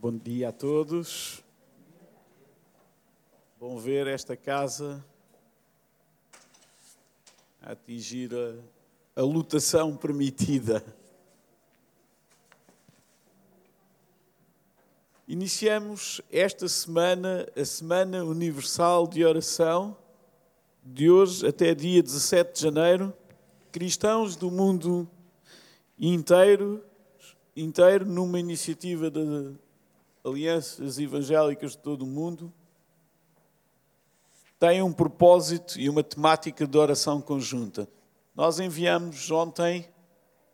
Bom dia a todos. Bom ver esta casa a atingir a, a lotação permitida. Iniciamos esta semana a Semana Universal de Oração, de hoje até dia 17 de janeiro. Cristãos do mundo inteiro, inteiro numa iniciativa da alianças evangélicas de todo o mundo, têm um propósito e uma temática de oração conjunta. Nós enviamos ontem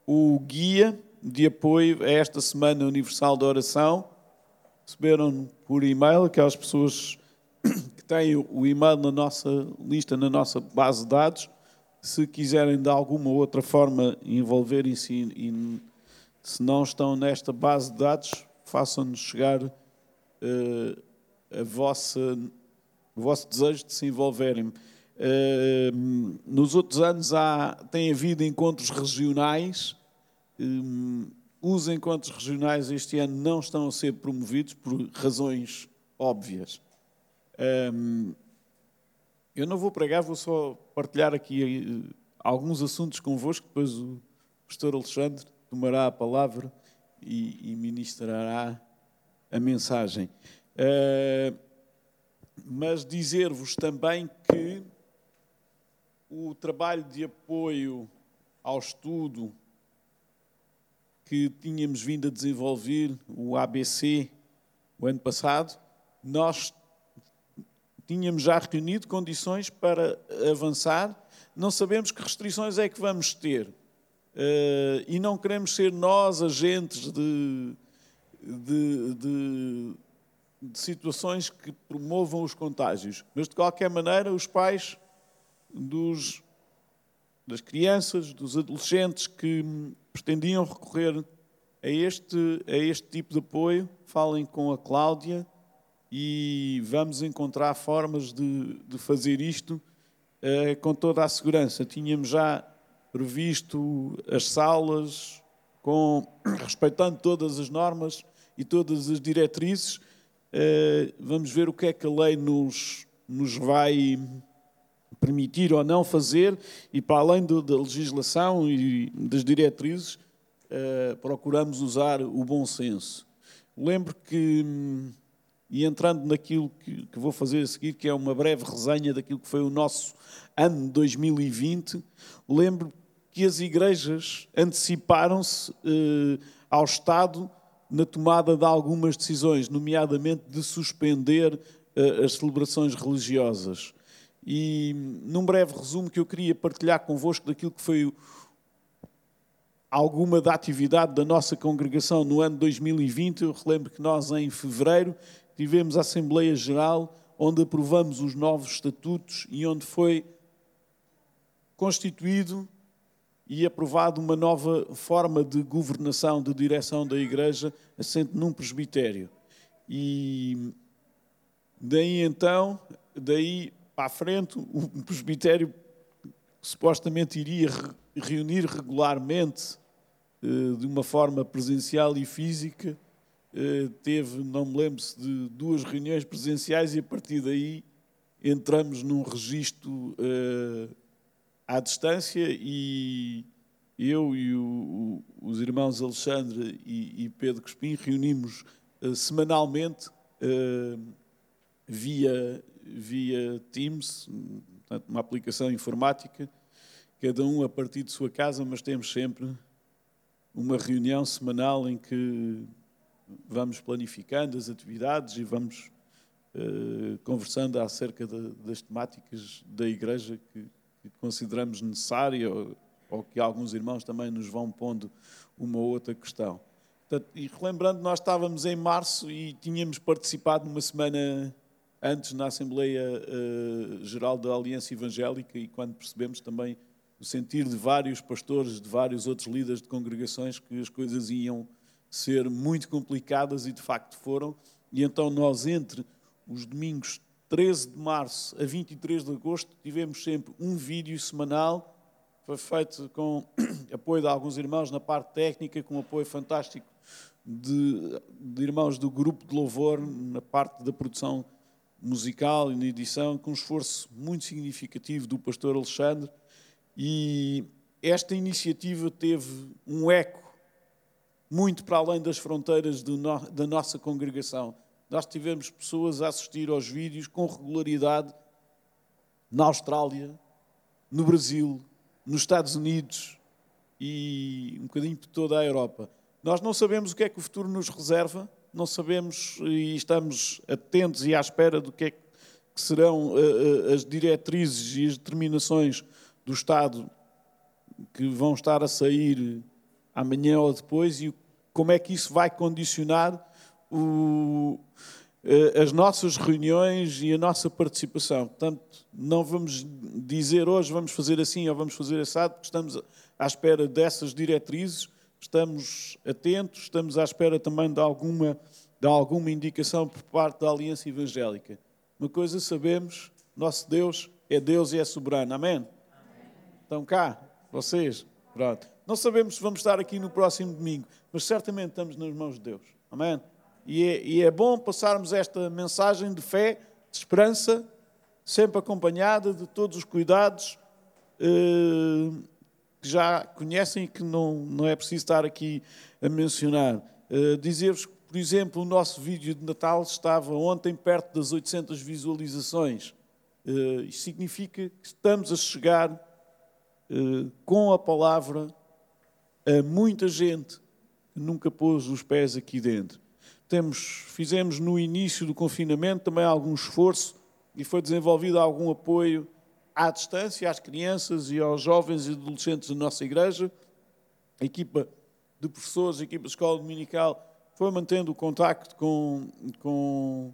o guia de apoio a esta Semana Universal de Oração. Receberam por e-mail aquelas pessoas que têm o e-mail na nossa lista, na nossa base de dados. Se quiserem de alguma outra forma envolverem-se e se não estão nesta base de dados, façam-nos chegar uh, a vossa, o vosso desejo de se envolverem. Uh, nos outros anos há, tem havido encontros regionais. Um, os encontros regionais este ano não estão a ser promovidos por razões óbvias. Um, eu não vou pregar, vou só partilhar aqui alguns assuntos convosco, depois o pastor Alexandre tomará a palavra e, e ministrará a mensagem. Uh, mas dizer-vos também que o trabalho de apoio ao estudo que tínhamos vindo a desenvolver, o ABC, o ano passado, nós tínhamos já reunido condições para avançar. Não sabemos que restrições é que vamos ter. Uh, e não queremos ser nós agentes de, de, de, de, situações que promovam os contágios. Mas, de qualquer maneira, os pais dos, das crianças, dos adolescentes que pretendiam recorrer a este, a este tipo de apoio, falem com a Cláudia e vamos encontrar formas de, de fazer isto uh, com toda a segurança. Tínhamos já previsto as salas, com, respeitando todas as normas e todas as diretrizes. Eh, vamos ver o que é que a lei nos, nos vai permitir ou não fazer, e para além do, da legislação e das diretrizes, eh, procuramos usar o bom senso. Lembro que, e entrando naquilo que, que vou fazer a seguir, que é uma breve resenha daquilo que foi o nosso ano 2020, lembro que as igrejas anteciparam-se eh, ao Estado na tomada de algumas decisões, nomeadamente de suspender eh, as celebrações religiosas. E num breve resumo que eu queria partilhar convosco daquilo que foi alguma da atividade da nossa congregação no ano 2020, eu relembro que nós em fevereiro tivemos a Assembleia Geral onde aprovamos os novos estatutos e onde foi constituído e aprovado uma nova forma de governação, de direção da Igreja, assente num presbitério. E daí então, daí para a frente, o presbitério supostamente iria reunir regularmente, eh, de uma forma presencial e física. Eh, teve, não me lembro se de duas reuniões presenciais e a partir daí entramos num registro eh, à distância e eu e o, o, os irmãos Alexandre e, e Pedro Crespim reunimos uh, semanalmente uh, via, via Teams, portanto, uma aplicação informática, cada um a partir de sua casa, mas temos sempre uma reunião semanal em que vamos planificando as atividades e vamos uh, conversando acerca de, das temáticas da Igreja que que consideramos necessária ou, ou, que alguns irmãos também nos vão pondo uma ou outra questão. Portanto, e relembrando, nós estávamos em março e tínhamos participado numa semana antes na Assembleia uh, Geral da Aliança Evangélica e quando percebemos também o sentir de vários pastores, de vários outros líderes de congregações que as coisas iam ser muito complicadas e de facto foram. E então nós entre os domingos 13 de março a 23 de agosto tivemos sempre um vídeo semanal, foi feito com apoio de alguns irmãos na parte técnica, com apoio fantástico de, de irmãos do grupo de louvor na parte da produção musical e na edição, com um esforço muito significativo do pastor Alexandre. E esta iniciativa teve um eco muito para além das fronteiras no, da nossa congregação. Nós tivemos pessoas a assistir aos vídeos com regularidade na Austrália, no Brasil, nos Estados Unidos e um bocadinho por toda a Europa. Nós não sabemos o que é que o futuro nos reserva, não sabemos e estamos atentos e à espera do que é que serão eh, eh, as diretrizes e as determinações do Estado que vão estar a sair amanhã ou depois e como é que isso vai condicionar o, eh, as nossas reuniões e a nossa participação. Portanto, não vamos dizer hoje vamos fazer assim ou vamos fazer assado, porque estamos à espera dessas diretrizes, estamos atentos, estamos à espera também de alguma, de alguma indicação por parte da Aliança Evangélica. Uma coisa sabemos, nosso Deus é Deus e é soberano. Amém? Amém. Estão cá, vocês? Pronto. Não sabemos se vamos estar aqui no próximo domingo, mas certamente estamos nas mãos de Deus. Amém? E é, e é bom passarmos esta mensagem de fé, de esperança, sempre acompanhada de todos os cuidados eh, que já conhecem e que não, não é preciso estar aqui a mencionar. Eh, Dizer-vos que, por exemplo, o nosso vídeo de Natal estava ontem perto das 800 visualizações. Eh, isto significa que estamos a chegar eh, com a palavra a muita gente que nunca pôs os pés aqui dentro. Temos, fizemos no início do confinamento também algum esforço e foi desenvolvido algum apoio à distância às crianças e aos jovens e adolescentes da nossa igreja. A equipa de professores, a equipa de escola dominical foi mantendo o contacto com, com,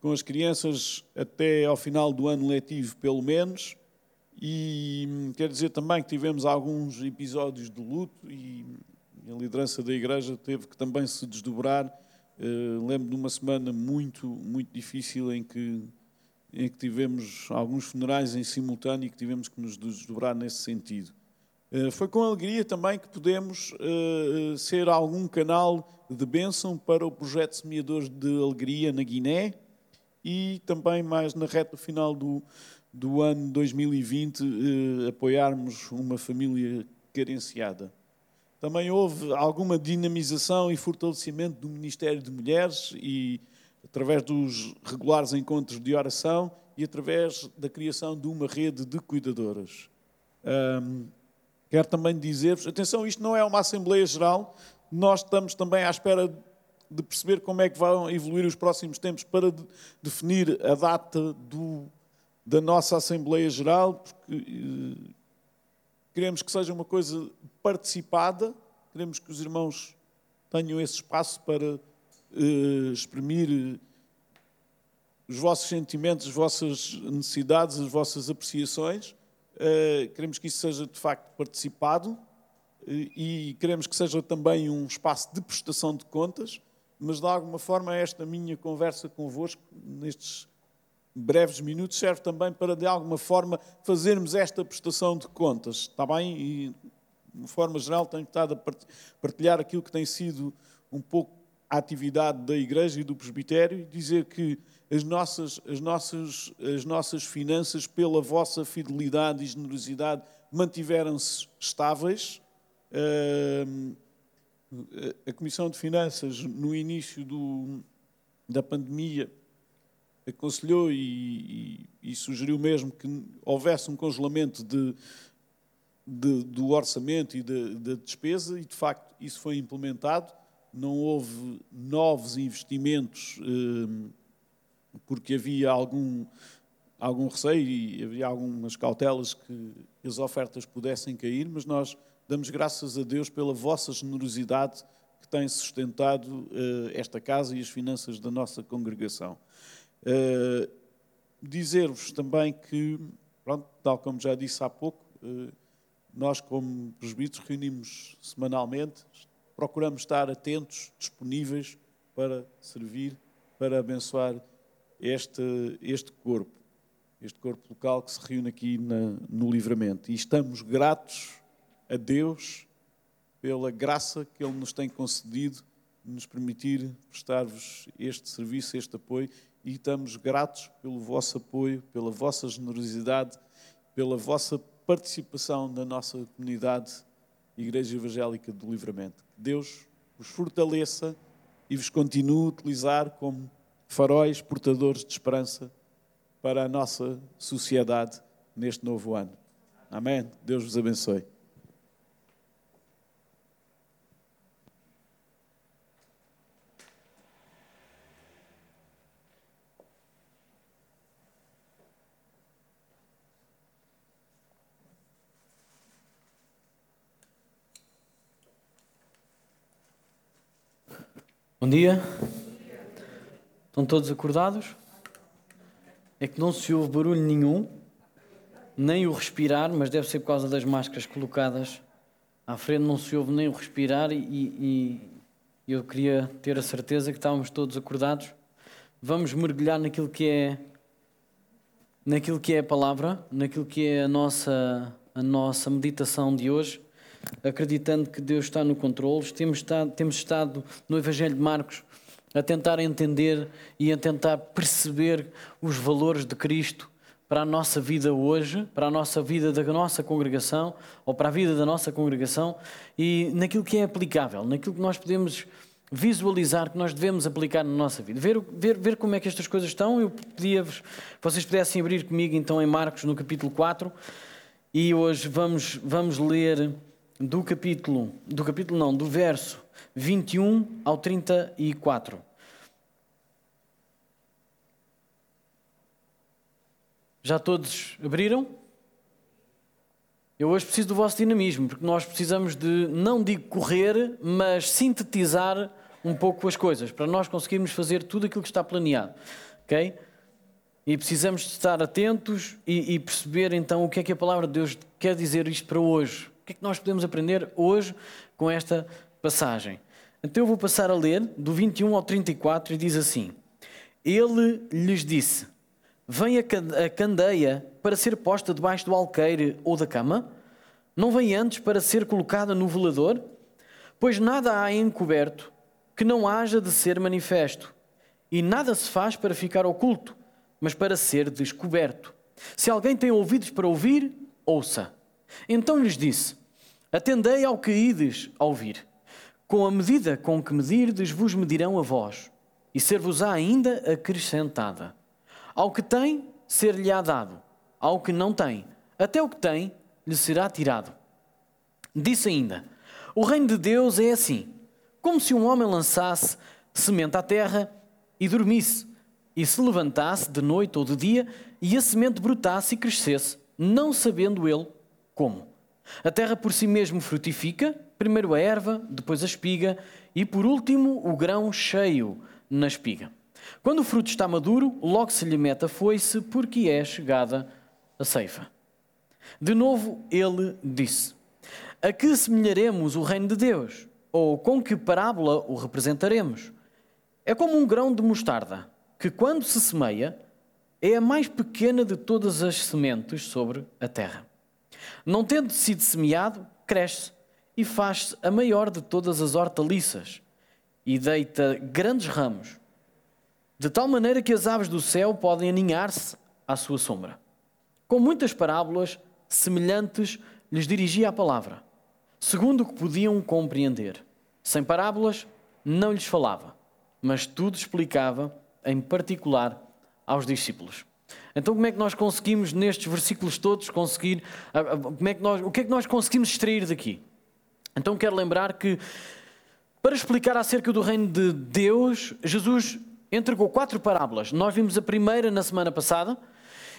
com as crianças até ao final do ano letivo, pelo menos. E hum, quer dizer também que tivemos alguns episódios de luto e a liderança da igreja teve que também se desdobrar Uh, lembro de uma semana muito, muito difícil em que, em que tivemos alguns funerais em simultâneo e que tivemos que nos desdobrar nesse sentido. Uh, foi com alegria também que podemos uh, ser algum canal de bênção para o projeto Semeadores de Alegria na Guiné e também mais na reta final do, do ano 2020 apoiarmos uma família carenciada. Também houve alguma dinamização e fortalecimento do Ministério de Mulheres e através dos regulares encontros de oração e através da criação de uma rede de cuidadoras. Um, quero também dizer-vos, atenção, isto não é uma Assembleia Geral, nós estamos também à espera de perceber como é que vão evoluir os próximos tempos para de, definir a data do, da nossa Assembleia Geral, porque eh, queremos que seja uma coisa participada, queremos que os irmãos tenham esse espaço para uh, exprimir eh, os vossos sentimentos, as vossas necessidades, as vossas apreciações. Uh, queremos que isso seja de facto participado uh, e queremos que seja também um espaço de prestação de contas, mas de alguma forma esta minha conversa convosco nestes breves minutos serve também para, de alguma forma, fazermos esta prestação de contas, está bem? E, de forma geral, tenho estado a partilhar aquilo que tem sido um pouco a atividade da Igreja e do Presbitério e dizer que as nossas, as, nossas, as nossas finanças, pela vossa fidelidade e generosidade, mantiveram-se estáveis. A Comissão de Finanças, no início do, da pandemia, aconselhou e, e, e, sugeriu mesmo que houvesse um congelamento de, de, do orçamento e da despesa, e de facto isso foi implementado. Não houve novos investimentos eh, porque havia algum, algum receio e havia algumas cautelas que as ofertas pudessem cair, mas nós damos graças a Deus pela vossa generosidade que tem sustentado eh, esta casa e as finanças da nossa congregação. Uh, Dizer-vos também que, pronto, tal como já disse há pouco, uh, nós, como presbíteros, reunimos semanalmente, procuramos estar atentos, disponíveis para servir, para abençoar este, este corpo, este corpo local que se reúne aqui na, no Livramento. E estamos gratos a Deus pela graça que Ele nos tem concedido nos permitir prestar-vos este serviço, este apoio e estamos gratos pelo vosso apoio, pela vossa generosidade, pela vossa participação na nossa comunidade Igreja Evangélica do Livramento. Que Deus vos fortaleça e vos continue a utilizar como faróis portadores de esperança para a nossa sociedade neste novo ano. Amém. Deus vos abençoe. Bom dia. Estão todos acordados? É que não se ouve barulho nenhum, nem o respirar, mas deve ser por causa das máscaras colocadas à frente, não se ouve nem o respirar e, e eu queria ter a certeza que estávamos todos acordados. Vamos mergulhar naquilo que é naquilo que é a palavra, naquilo que é a nossa a nossa meditação de hoje acreditando que Deus está no controle. Temos estado, temos estado no Evangelho de Marcos a tentar entender e a tentar perceber os valores de Cristo para a nossa vida hoje, para a nossa vida da nossa congregação ou para a vida da nossa congregação e naquilo que é aplicável, naquilo que nós podemos visualizar que nós devemos aplicar na nossa vida. Ver, ver, ver como é que estas coisas estão. Eu pedia-vos vocês pudessem abrir comigo então em Marcos no capítulo 4 e hoje vamos, vamos ler do capítulo, do capítulo não, do verso 21 ao 34. Já todos abriram? Eu hoje preciso do vosso dinamismo, porque nós precisamos de, não digo correr, mas sintetizar um pouco as coisas, para nós conseguirmos fazer tudo aquilo que está planeado. Ok? E precisamos de estar atentos e, e perceber então o que é que a palavra de Deus quer dizer isto para hoje que é que nós podemos aprender hoje com esta passagem? Então eu vou passar a ler do 21 ao 34 e diz assim: Ele lhes disse: Vem a candeia para ser posta debaixo do alqueire ou da cama? Não vem antes para ser colocada no velador? Pois nada há encoberto que não haja de ser manifesto, e nada se faz para ficar oculto, mas para ser descoberto. Se alguém tem ouvidos para ouvir, ouça. Então lhes disse: Atendei ao que ides ouvir. Com a medida com que medirdes, vos medirão a vós, e ser-vos-á ainda acrescentada. Ao que tem, ser-lhe-á dado. Ao que não tem, até o que tem, lhe será tirado. Disse ainda: O reino de Deus é assim, como se um homem lançasse semente à terra e dormisse, e se levantasse de noite ou de dia, e a semente brotasse e crescesse, não sabendo ele como? A terra por si mesmo frutifica, primeiro a erva, depois a espiga e por último o grão cheio na espiga. Quando o fruto está maduro, logo se lhe mete a foice, porque é chegada a ceifa. De novo ele disse: A que semelharemos o reino de Deus? Ou com que parábola o representaremos? É como um grão de mostarda, que quando se semeia, é a mais pequena de todas as sementes sobre a terra. Não tendo sido semeado, cresce e faz-se a maior de todas as hortaliças e deita grandes ramos, de tal maneira que as aves do céu podem aninhar-se à sua sombra. Com muitas parábolas semelhantes lhes dirigia a palavra, segundo o que podiam compreender. Sem parábolas, não lhes falava, mas tudo explicava em particular aos discípulos. Então, como é que nós conseguimos, nestes versículos todos, conseguir. Como é que nós, o que é que nós conseguimos extrair daqui? Então, quero lembrar que, para explicar acerca do reino de Deus, Jesus entregou quatro parábolas. Nós vimos a primeira na semana passada,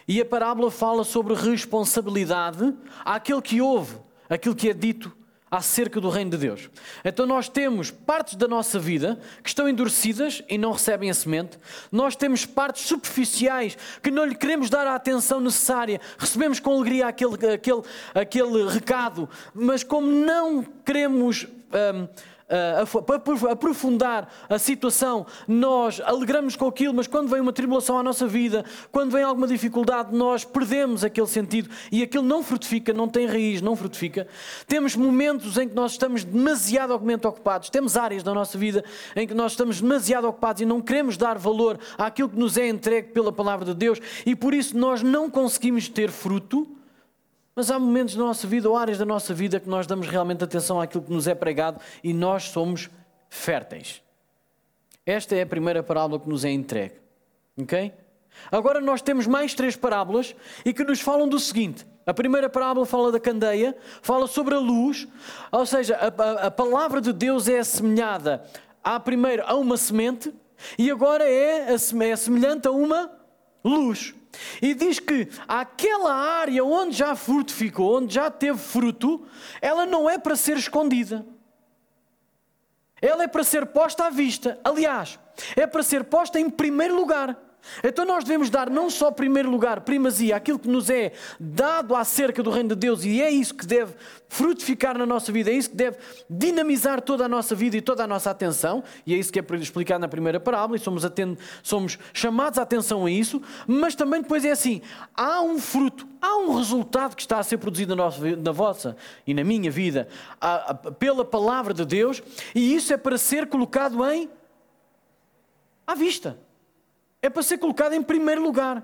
e a parábola fala sobre responsabilidade àquele que ouve aquilo que é dito acerca do reino de Deus. Então nós temos partes da nossa vida que estão endurecidas e não recebem a semente. Nós temos partes superficiais que não lhe queremos dar a atenção necessária. Recebemos com alegria aquele, aquele, aquele recado, mas como não queremos hum, para aprofundar a situação, nós alegramos com aquilo, mas quando vem uma tribulação à nossa vida, quando vem alguma dificuldade, nós perdemos aquele sentido e aquilo não frutifica, não tem raiz, não frutifica. Temos momentos em que nós estamos demasiado ocupados, temos áreas da nossa vida em que nós estamos demasiado ocupados e não queremos dar valor àquilo que nos é entregue pela palavra de Deus e por isso nós não conseguimos ter fruto. Mas há momentos da nossa vida ou áreas da nossa vida que nós damos realmente atenção àquilo que nos é pregado e nós somos férteis. Esta é a primeira parábola que nos é entregue. Ok? Agora nós temos mais três parábolas e que nos falam do seguinte. A primeira parábola fala da candeia, fala sobre a luz, ou seja, a, a, a palavra de Deus é assemelhada a primeiro a uma semente e agora é, é semelhante a uma luz. E diz que aquela área onde já frutificou, onde já teve fruto, ela não é para ser escondida. Ela é para ser posta à vista. Aliás, é para ser posta em primeiro lugar. Então nós devemos dar não só primeiro lugar, primazia, aquilo que nos é dado acerca do reino de Deus, e é isso que deve frutificar na nossa vida, é isso que deve dinamizar toda a nossa vida e toda a nossa atenção, e é isso que é explicado na primeira parábola, e somos, atend... somos chamados a atenção a isso, mas também depois é assim: há um fruto, há um resultado que está a ser produzido na, nossa, na vossa e na minha vida a, a, pela palavra de Deus, e isso é para ser colocado em à vista é para ser colocado em primeiro lugar.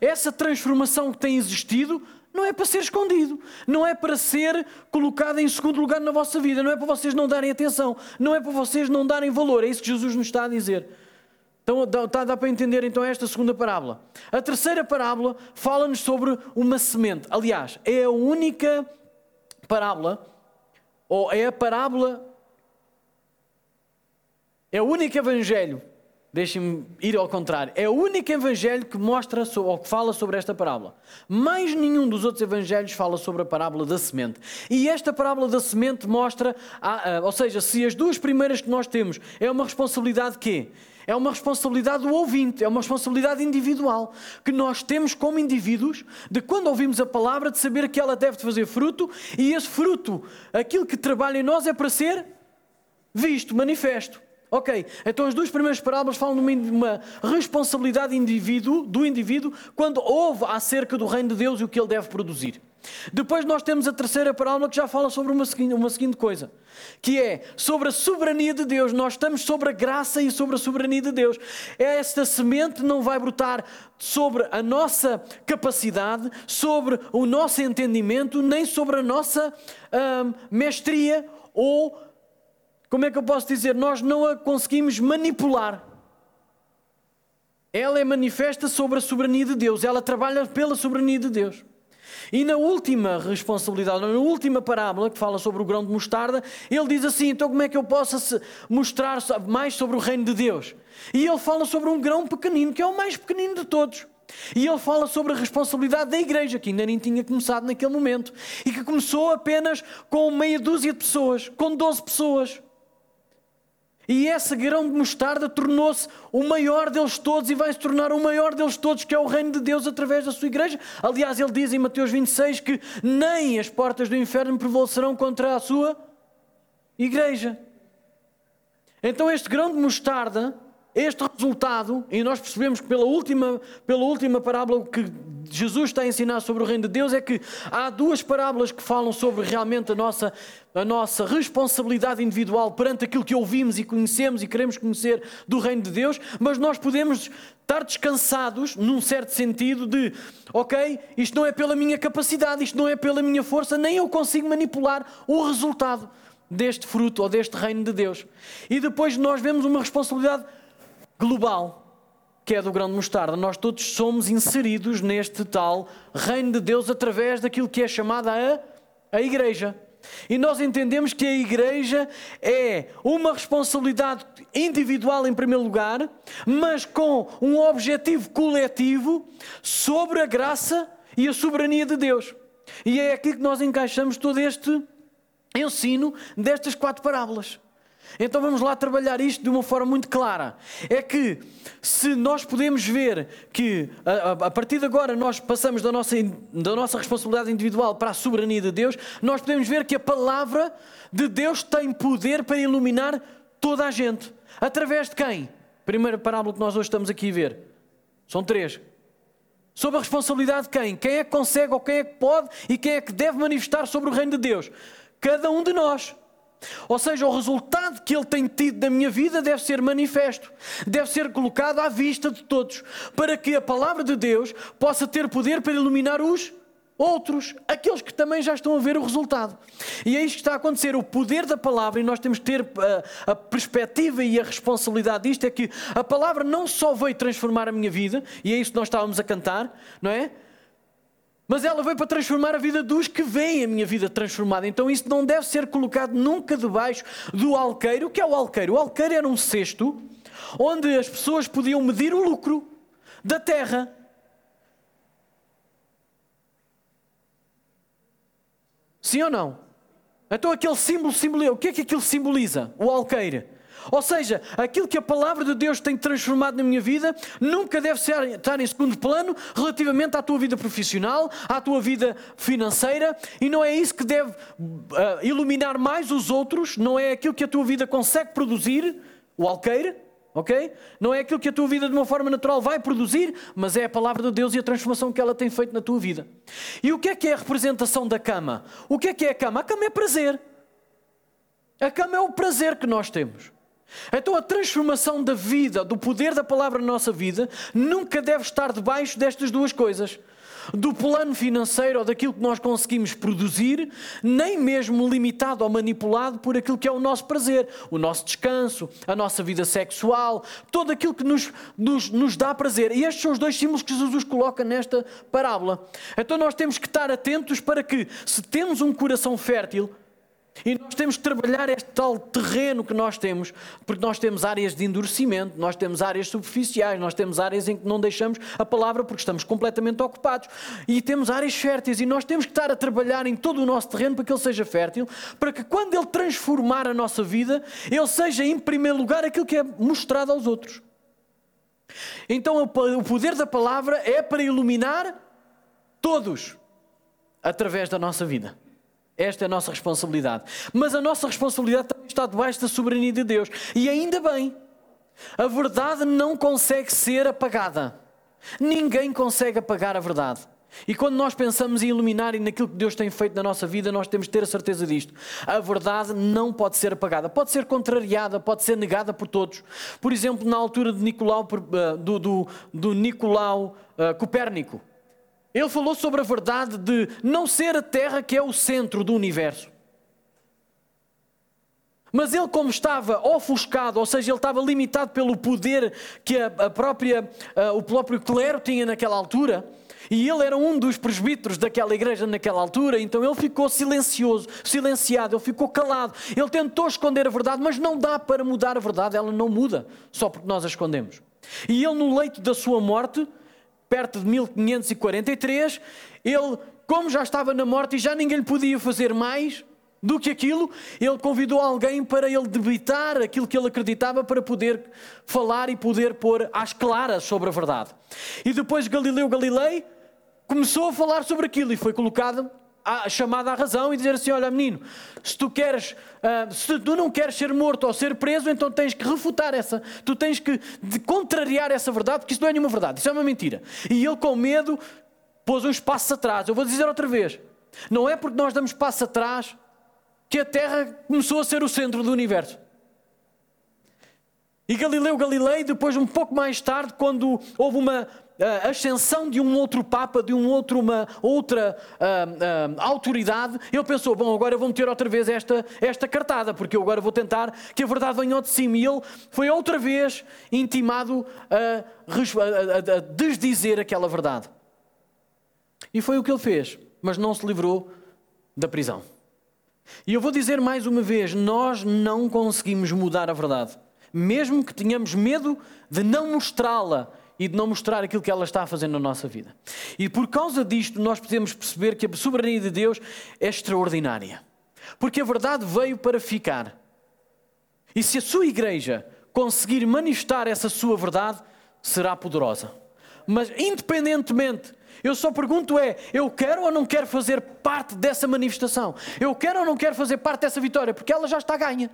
Essa transformação que tem existido não é para ser escondido, não é para ser colocado em segundo lugar na vossa vida, não é para vocês não darem atenção, não é para vocês não darem valor. É isso que Jesus nos está a dizer. Então dá, dá para entender então esta segunda parábola. A terceira parábola fala-nos sobre uma semente. Aliás, é a única parábola, ou é a parábola, é o único evangelho Deixem-me ir ao contrário. É o único evangelho que mostra ou que fala sobre esta parábola. Mais nenhum dos outros evangelhos fala sobre a parábola da semente. E esta parábola da semente mostra, ou seja, se as duas primeiras que nós temos é uma responsabilidade quê? É uma responsabilidade do ouvinte, é uma responsabilidade individual que nós temos como indivíduos de quando ouvimos a palavra de saber que ela deve fazer fruto e esse fruto, aquilo que trabalha em nós é para ser visto, manifesto. Ok, então as duas primeiras parábolas falam de uma responsabilidade indivíduo, do indivíduo quando ouve acerca do reino de Deus e o que ele deve produzir. Depois nós temos a terceira parábola que já fala sobre uma seguinte, uma seguinte coisa, que é sobre a soberania de Deus. Nós estamos sobre a graça e sobre a soberania de Deus. Esta semente não vai brotar sobre a nossa capacidade, sobre o nosso entendimento, nem sobre a nossa hum, mestria ou como é que eu posso dizer? Nós não a conseguimos manipular. Ela é manifesta sobre a soberania de Deus, ela trabalha pela soberania de Deus. E na última responsabilidade, na última parábola que fala sobre o grão de mostarda, ele diz assim: então como é que eu posso mostrar mais sobre o reino de Deus? E ele fala sobre um grão pequenino, que é o mais pequenino de todos. E ele fala sobre a responsabilidade da igreja, que ainda nem tinha começado naquele momento, e que começou apenas com meia dúzia de pessoas, com 12 pessoas. E esse grão de mostarda tornou-se o maior deles todos e vai se tornar o maior deles todos, que é o reino de Deus através da sua igreja. Aliás, ele diz em Mateus 26 que nem as portas do inferno prevalecerão contra a sua igreja. Então, este grão de mostarda este resultado, e nós percebemos que pela última, pela última parábola que Jesus está a ensinar sobre o reino de Deus, é que há duas parábolas que falam sobre realmente a nossa, a nossa responsabilidade individual perante aquilo que ouvimos e conhecemos e queremos conhecer do reino de Deus, mas nós podemos estar descansados, num certo sentido, de ok, isto não é pela minha capacidade, isto não é pela minha força, nem eu consigo manipular o resultado deste fruto ou deste reino de Deus. E depois nós vemos uma responsabilidade global, que é do grão de mostarda. Nós todos somos inseridos neste tal reino de Deus através daquilo que é chamada a, a igreja. E nós entendemos que a igreja é uma responsabilidade individual em primeiro lugar, mas com um objetivo coletivo sobre a graça e a soberania de Deus. E é aqui que nós encaixamos todo este ensino destas quatro parábolas. Então vamos lá trabalhar isto de uma forma muito clara. É que se nós podemos ver que a, a, partir de agora nós passamos da nossa, da nossa responsabilidade individual para a soberania de Deus, nós podemos ver que a palavra de Deus tem poder para iluminar toda a gente. Através de quem? Primeira parábola que nós hoje estamos aqui a ver. São três. Sob a responsabilidade de quem? Quem é que consegue ou quem é que pode e quem é que deve manifestar sobre o reino de Deus? Cada um de nós. Ou seja, o resultado que ele tem tido na minha vida deve ser manifesto, deve ser colocado à vista de todos, para que a palavra de Deus possa ter poder para iluminar os outros, aqueles que também já estão a ver o resultado. E é isto que está a acontecer, o poder da palavra, e nós temos que ter a, eh, a perspectiva e a responsabilidade disto, é que a palavra não só veio transformar a minha vida, e é isso que nós estávamos a cantar, não é? Mas ela veio para transformar a vida dos que veem a minha vida transformada. Então isso não deve ser colocado nunca debaixo do alqueiro. O que é o alqueiro? O alqueiro era um cesto onde as pessoas podiam medir o lucro da terra. Sim ou não? Então aquele símbolo simboliza. O que é que aquilo simboliza? O alqueire. Ou seja, aquilo que a palavra de Deus tem transformado na minha vida nunca deve ser, estar em segundo plano relativamente à tua vida profissional, à tua vida financeira, e não é isso que deve uh, iluminar mais os outros, não é aquilo que a tua vida consegue produzir, o alqueire, ok? Não é aquilo que a tua vida de uma forma natural vai produzir, mas é a palavra de Deus e a transformação que ela tem feito na tua vida. E o que é que é a representação da cama? O que é que é a cama? A cama é prazer. A cama é o prazer que nós temos. Então a transformação da vida, do poder da palavra na nossa vida, nunca deve estar debaixo destas duas coisas do plano financeiro ou daquilo que nós conseguimos produzir, nem mesmo limitado ou manipulado por aquilo que é o nosso prazer, o nosso descanso, a nossa vida sexual, todo aquilo que nos, nos, nos dá prazer. E estes são os dois símbolos que Jesus coloca nesta parábola. Então nós temos que estar atentos para que, se temos um coração fértil, e nós temos que trabalhar este tal terreno que nós temos, porque nós temos áreas de endurecimento, nós temos áreas superficiais, nós temos áreas em que não deixamos a palavra porque estamos completamente ocupados. E temos áreas férteis e nós temos que estar a trabalhar em todo o nosso terreno para que ele seja fértil, para que quando ele transformar a nossa vida, ele seja em primeiro lugar aquilo que é mostrado aos outros. Então o poder da palavra é para iluminar todos através da nossa vida. Esta é a nossa responsabilidade. Mas a nossa responsabilidade também está debaixo da soberania de Deus. E ainda bem, a verdade não consegue ser apagada. Ninguém consegue apagar a verdade. E quando nós pensamos em iluminar e naquilo que Deus tem feito na nossa vida, nós temos que ter a certeza disto. A verdade não pode ser apagada, pode ser contrariada, pode ser negada por todos. Por exemplo, na altura de Nicolau, eh, do, do, do Nicolau uh, Copérnico, ele falou sobre a verdade de não ser a Terra que é o centro do universo. Mas ele, como estava ofuscado, ou seja, ele estava limitado pelo poder que a, própria, a, o próprio clero tinha naquela altura, e ele era um dos presbíteros daquela igreja naquela altura, então ele ficou silencioso, silenciado, ele ficou calado. Ele tentou esconder a verdade, mas não dá para mudar a verdade, ela não muda só porque nós a escondemos. E ele, no leito da sua morte, perto de 1543, ele, como já estava na morte e já ninguém lhe podia fazer mais do que aquilo, ele convidou alguém para ele debitar aquilo que ele acreditava para poder falar e poder pôr às claras sobre a verdade. E depois Galileu Galilei começou a falar sobre aquilo e foi colocado a, chamada à razão e dizer assim: Olha, menino, se tu queres, uh, se tu não queres ser morto ou ser preso, então tens que refutar essa, tu tens que contrariar essa verdade, porque isso não é nenhuma verdade, isso é uma mentira. E ele, com medo, pôs uns passos atrás. Eu vou dizer outra vez: não é porque nós damos passos atrás que a Terra começou a ser o centro do universo. E Galileu Galilei, depois, um pouco mais tarde, quando houve uma a ascensão de um outro Papa, de um outro, uma outra uh, uh, autoridade, ele pensou: bom, agora eu vou meter outra vez esta, esta cartada, porque eu agora vou tentar que a verdade venha de cima. E ele foi outra vez intimado a, a, a desdizer aquela verdade. E foi o que ele fez, mas não se livrou da prisão. E eu vou dizer mais uma vez: nós não conseguimos mudar a verdade, mesmo que tenhamos medo de não mostrá-la e de não mostrar aquilo que ela está a fazer na nossa vida. E por causa disto, nós podemos perceber que a soberania de Deus é extraordinária. Porque a verdade veio para ficar. E se a sua igreja conseguir manifestar essa sua verdade, será poderosa. Mas independentemente, eu só pergunto é, eu quero ou não quero fazer parte dessa manifestação? Eu quero ou não quero fazer parte dessa vitória? Porque ela já está ganha.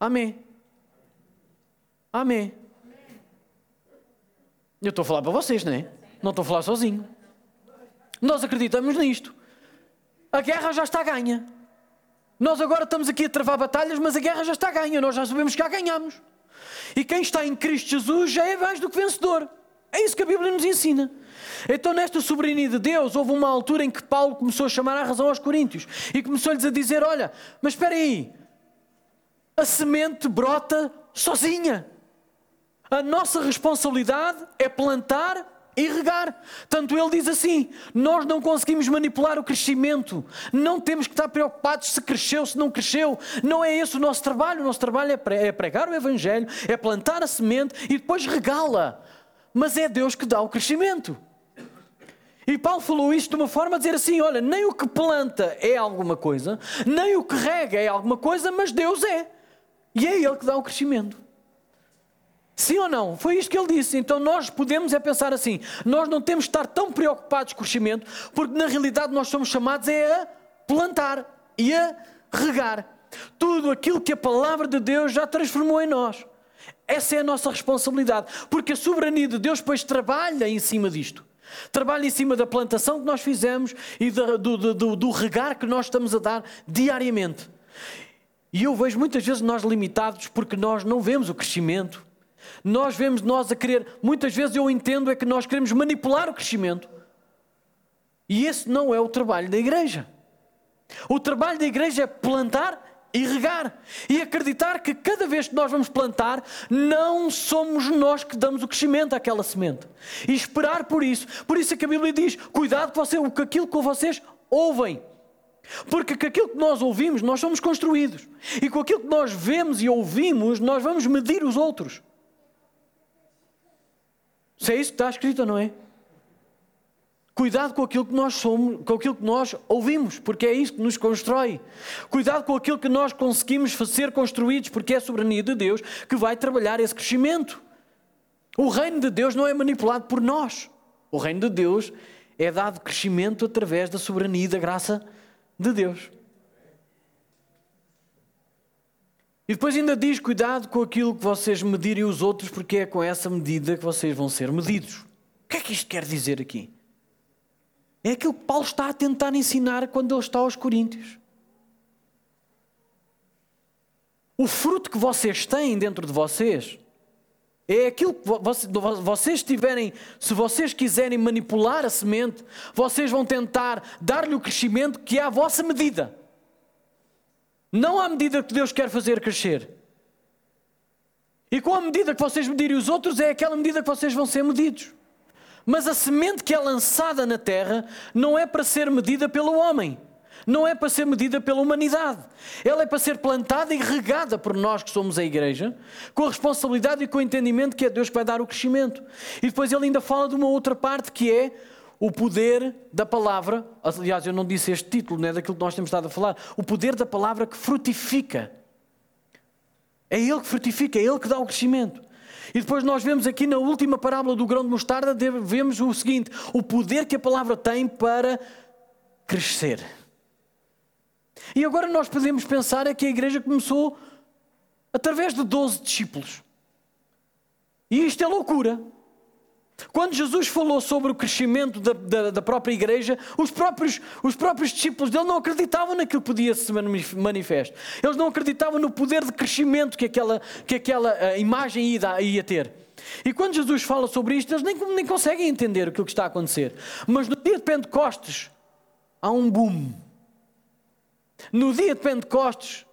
Amém. Amém. Eu estou a falar para vocês, não é? Não estou a falar sozinho. Nós acreditamos nisto. A guerra já está ganha. Nós agora estamos aqui a travar batalhas, mas a guerra já está ganha. Nós já sabemos que já ganhamos. E quem está em Cristo Jesus já é mais do que vencedor. É isso que a Bíblia nos ensina. Então, nesta soberania de Deus, houve uma altura em que Paulo começou a chamar a razão aos Coríntios e começou-lhes a dizer: Olha, mas espera aí, a semente brota sozinha. A nossa responsabilidade é plantar e regar. Tanto ele diz assim: nós não conseguimos manipular o crescimento, não temos que estar preocupados se cresceu, se não cresceu. Não é esse o nosso trabalho. O nosso trabalho é, é pregar o Evangelho, é plantar a semente e depois regá-la. Mas é Deus que dá o crescimento. E Paulo falou isto de uma forma a dizer assim: olha, nem o que planta é alguma coisa, nem o que rega é alguma coisa, mas Deus é. E é Ele que dá o crescimento. Sim ou não? Foi isto que ele disse. Então nós podemos é pensar assim: nós não temos de estar tão preocupados com o crescimento, porque na realidade nós somos chamados é a plantar e a regar tudo aquilo que a palavra de Deus já transformou em nós. Essa é a nossa responsabilidade, porque a soberania de Deus depois trabalha em cima disto. Trabalha em cima da plantação que nós fizemos e do, do, do, do regar que nós estamos a dar diariamente. E eu vejo muitas vezes nós limitados porque nós não vemos o crescimento, nós vemos nós a querer, muitas vezes eu entendo é que nós queremos manipular o crescimento. E esse não é o trabalho da igreja. O trabalho da igreja é plantar e regar. E acreditar que cada vez que nós vamos plantar, não somos nós que damos o crescimento àquela semente. E esperar por isso. Por isso é que a Bíblia diz: cuidado com, você, com aquilo que vocês ouvem. Porque com aquilo que nós ouvimos, nós somos construídos. E com aquilo que nós vemos e ouvimos, nós vamos medir os outros. Se é isso que está escrito não é? Cuidado com aquilo que nós somos, com aquilo que nós ouvimos, porque é isso que nos constrói. Cuidado com aquilo que nós conseguimos ser construídos, porque é a soberania de Deus que vai trabalhar esse crescimento. O reino de Deus não é manipulado por nós. O reino de Deus é dado crescimento através da soberania e da graça de Deus. E depois ainda diz: cuidado com aquilo que vocês medirem os outros, porque é com essa medida que vocês vão ser medidos. O que é que isto quer dizer aqui? É aquilo que Paulo está a tentar ensinar quando ele está aos Coríntios. O fruto que vocês têm dentro de vocês é aquilo que vocês tiverem, se vocês quiserem manipular a semente, vocês vão tentar dar-lhe o crescimento que é à vossa medida. Não à medida que Deus quer fazer crescer. E com a medida que vocês medirem os outros, é aquela medida que vocês vão ser medidos. Mas a semente que é lançada na terra não é para ser medida pelo homem, não é para ser medida pela humanidade. Ela é para ser plantada e regada por nós que somos a igreja, com a responsabilidade e com o entendimento que é Deus que vai dar o crescimento. E depois ele ainda fala de uma outra parte que é o poder da palavra, aliás, eu não disse este título, não é daquilo que nós temos estado a falar, o poder da palavra que frutifica. É Ele que frutifica, é Ele que dá o crescimento. E depois nós vemos aqui na última parábola do grão de mostarda, vemos o seguinte: o poder que a palavra tem para crescer. E agora nós podemos pensar é que a igreja começou através de 12 discípulos. E isto é loucura. Quando Jesus falou sobre o crescimento da, da, da, própria igreja, os próprios, os próprios discípulos dele não acreditavam naquilo que podia se manifestar. Eles não acreditavam no poder de crescimento que aquela, que aquela uh, imagem ia, ia, ter. E quando Jesus fala sobre isto, eles nem, nem conseguem entender aquilo que está a acontecer. Mas no dia de Pentecostes, há um boom. No dia de Pentecostes,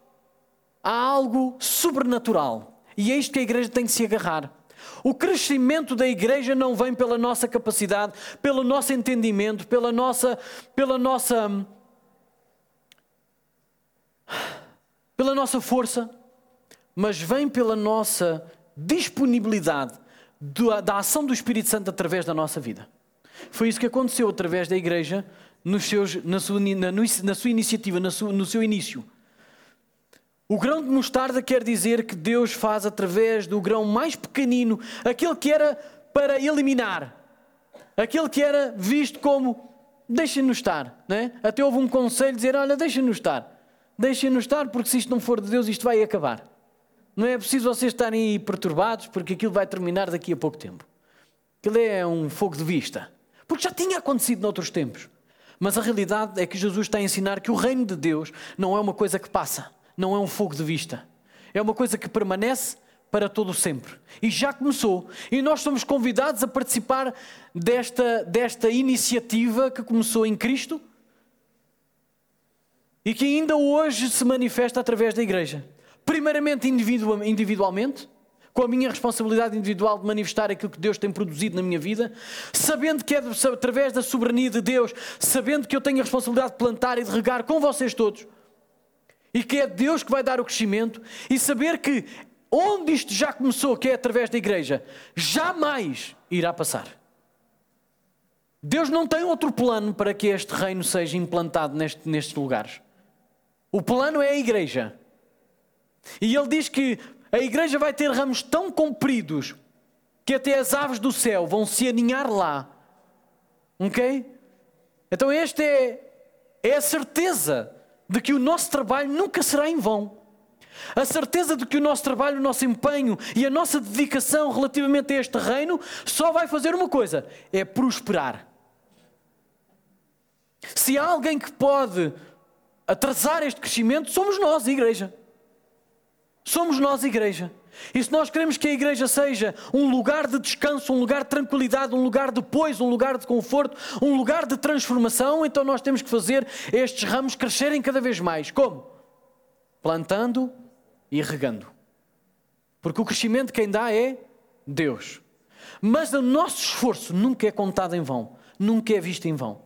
há algo sobrenatural. E é isto que a igreja tem de se agarrar. O crescimento da igreja não vem pela nossa capacidade, pelo nosso entendimento, pela nossa, pela nossa, pela nossa força, mas vem pela nossa disponibilidade da ação do Espírito Santo através da nossa vida. Foi isso que aconteceu através da igreja nos seus, na, sua, na, na sua iniciativa, no seu início. O grão de mostarda quer dizer que Deus faz através do grão mais pequenino, aquele que era para eliminar, aquele que era visto como deixem-nos estar. Não é? Até houve um conselho dizer: olha, deixem-nos estar. Deixem-nos estar, porque se isto não for de Deus, isto vai acabar. Não é preciso vocês estarem aí perturbados, porque aquilo vai terminar daqui a pouco tempo. Aquilo é um fogo de vista. Porque já tinha acontecido noutros tempos. Mas a realidade é que Jesus está a ensinar que o reino de Deus não é uma coisa que passa, não é um fogo de vista. É uma coisa que permanece para todo sempre. E já começou. E nós somos convidados a participar desta, desta iniciativa que começou em Cristo e que ainda hoje se manifesta através da igreja. Primeiramente individualmente, com a minha responsabilidade individual de manifestar aquilo que Deus tem produzido na minha vida, sabendo que é através da soberania de Deus, sabendo que eu tenho a responsabilidade de plantar e de regar com vocês todos, e que é Deus que vai dar o crescimento, e saber que onde isto já começou, que é através da igreja, jamais irá passar. Deus não tem outro plano para que este reino seja implantado neste, nestes lugares. O plano é a igreja. E ele diz que a igreja vai ter ramos tão compridos que até as aves do céu vão se aninhar lá. Ok? Então, esta é, é a certeza de que o nosso trabalho nunca será em vão. A certeza de que o nosso trabalho, o nosso empenho e a nossa dedicação relativamente a este reino só vai fazer uma coisa: é prosperar. Se há alguém que pode atrasar este crescimento, somos nós, igreja. Somos nós, igreja. E se nós queremos que a igreja seja um lugar de descanso, um lugar de tranquilidade, um lugar de pois, um lugar de conforto, um lugar de transformação, então nós temos que fazer estes ramos crescerem cada vez mais. Como? Plantando e regando. Porque o crescimento quem dá é Deus. Mas o nosso esforço nunca é contado em vão, nunca é visto em vão.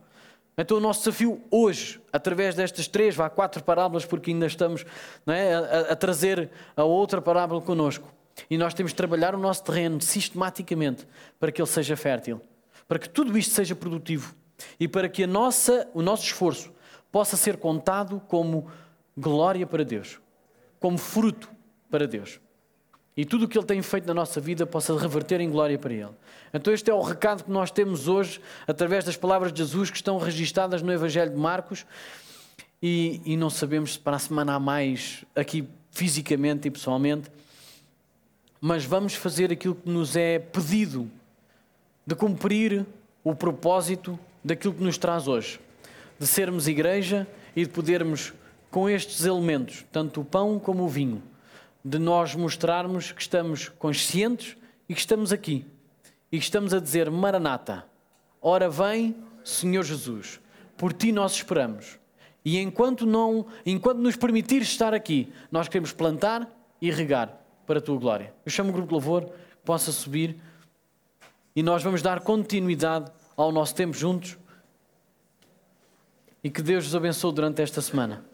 Então o nosso desafio hoje, através destas três, vá quatro parábolas, porque ainda estamos é, a, a, trazer a outra parábola connosco. E nós temos de trabalhar o nosso terreno sistematicamente para que ele seja fértil, para que tudo isto seja produtivo e para que nossa, o nosso esforço possa ser contado como glória para Deus como fruto para Deus. E tudo o que Ele tem feito na nossa vida possa reverter em glória para Ele. Então, este é o recado que nós temos hoje, através das palavras de Jesus que estão registadas no Evangelho de Marcos. E, e não sabemos se para a semana há mais aqui fisicamente e pessoalmente, mas vamos fazer aquilo que nos é pedido de cumprir o propósito daquilo que nos traz hoje, de sermos igreja e de podermos com estes elementos, tanto o pão como o vinho, de nós mostrarmos que estamos conscientes e que estamos aqui e que estamos a dizer: Maranata, ora vem, Senhor Jesus, por ti nós esperamos. E enquanto não, enquanto nos permitires estar aqui, nós queremos plantar e regar para a tua glória. Eu chamo o grupo de louvor que possa subir e nós vamos dar continuidade ao nosso tempo juntos e que Deus os abençoe durante esta semana.